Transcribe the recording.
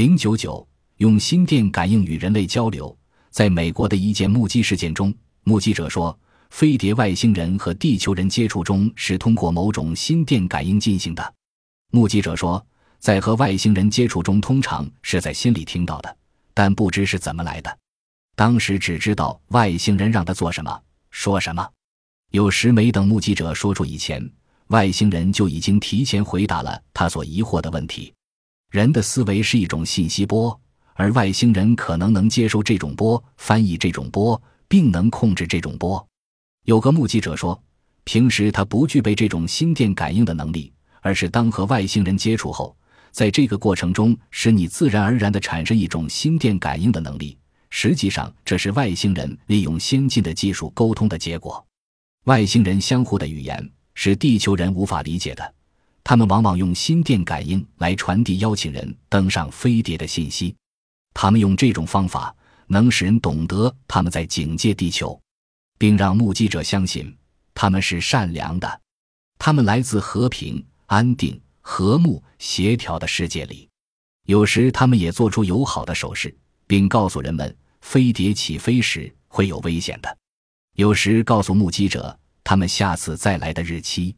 零九九用心电感应与人类交流。在美国的一件目击事件中，目击者说，飞碟外星人和地球人接触中是通过某种心电感应进行的。目击者说，在和外星人接触中，通常是在心里听到的，但不知是怎么来的。当时只知道外星人让他做什么、说什么。有时没等目击者说出以前，外星人就已经提前回答了他所疑惑的问题。人的思维是一种信息波。而外星人可能能接收这种波，翻译这种波，并能控制这种波。有个目击者说，平时他不具备这种心电感应的能力，而是当和外星人接触后，在这个过程中，使你自然而然地产生一种心电感应的能力。实际上，这是外星人利用先进的技术沟通的结果。外星人相互的语言是地球人无法理解的，他们往往用心电感应来传递邀请人登上飞碟的信息。他们用这种方法，能使人懂得他们在警戒地球，并让目击者相信他们是善良的。他们来自和平、安定、和睦、协调的世界里。有时，他们也做出友好的手势，并告诉人们飞碟起飞时会有危险的。有时，告诉目击者他们下次再来的日期。